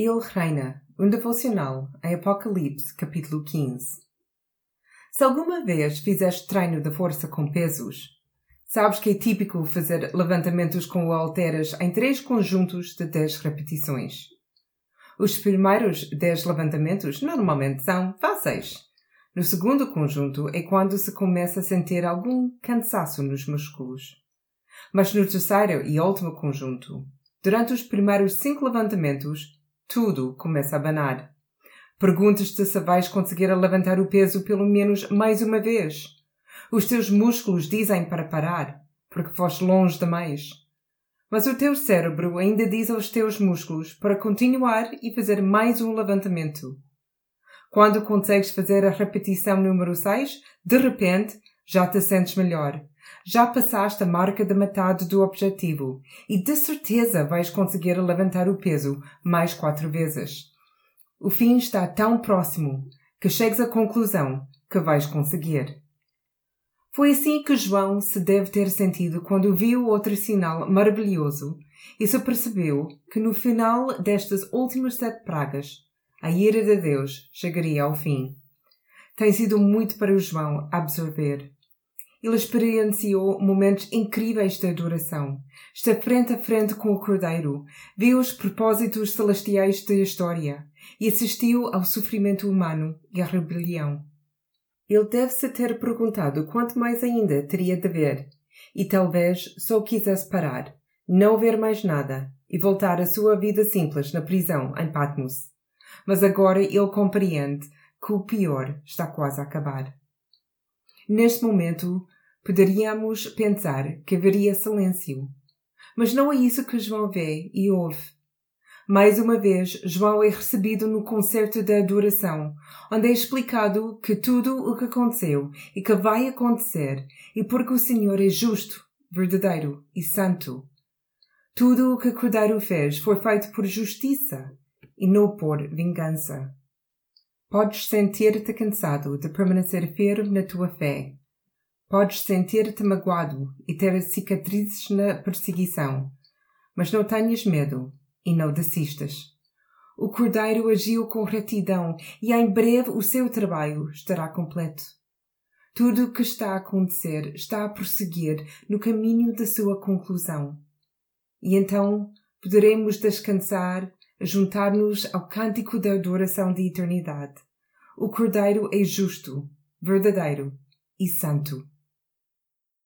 Ele reina, um devocional em Apocalipse, capítulo 15. Se alguma vez fizeste treino de força com pesos, sabes que é típico fazer levantamentos com halteras em três conjuntos de 10 repetições. Os primeiros 10 levantamentos normalmente são fáceis. No segundo conjunto é quando se começa a sentir algum cansaço nos músculos. Mas no terceiro e último conjunto, durante os primeiros cinco levantamentos, tudo começa a banar. Perguntas-te se vais conseguir levantar o peso pelo menos mais uma vez. Os teus músculos dizem para parar, porque foste longe demais. Mas o teu cérebro ainda diz aos teus músculos para continuar e fazer mais um levantamento. Quando consegues fazer a repetição número 6, de repente já te sentes melhor. Já passaste a marca da metade do objetivo e de certeza vais conseguir levantar o peso mais quatro vezes. O fim está tão próximo que chegues à conclusão que vais conseguir. Foi assim que João se deve ter sentido quando viu outro sinal maravilhoso e se percebeu que no final destas últimas sete pragas, a ira de Deus chegaria ao fim. Tem sido muito para o João absorver ele experienciou momentos incríveis de adoração. Está frente a frente com o Cordeiro, viu os propósitos celestiais da história e assistiu ao sofrimento humano e à rebelião. Ele deve-se ter perguntado quanto mais ainda teria de ver, e talvez só quisesse parar, não ver mais nada e voltar à sua vida simples na prisão em Patmos. Mas agora ele compreende que o pior está quase a acabar. Neste momento, poderíamos pensar que haveria silêncio. Mas não é isso que João vê e ouve. Mais uma vez, João é recebido no concerto da adoração, onde é explicado que tudo o que aconteceu e que vai acontecer, e porque o Senhor é justo, verdadeiro e santo. Tudo o que Cordeiro fez foi feito por justiça e não por vingança. Podes sentir-te cansado de permanecer firme na tua fé. Podes sentir-te magoado e ter cicatrizes na perseguição. Mas não tenhas medo e não desistas. O Cordeiro agiu com retidão e em breve o seu trabalho estará completo. Tudo o que está a acontecer está a prosseguir no caminho da sua conclusão. E então poderemos descansar juntar-nos ao cântico da adoração de eternidade. O Cordeiro é justo, verdadeiro e santo.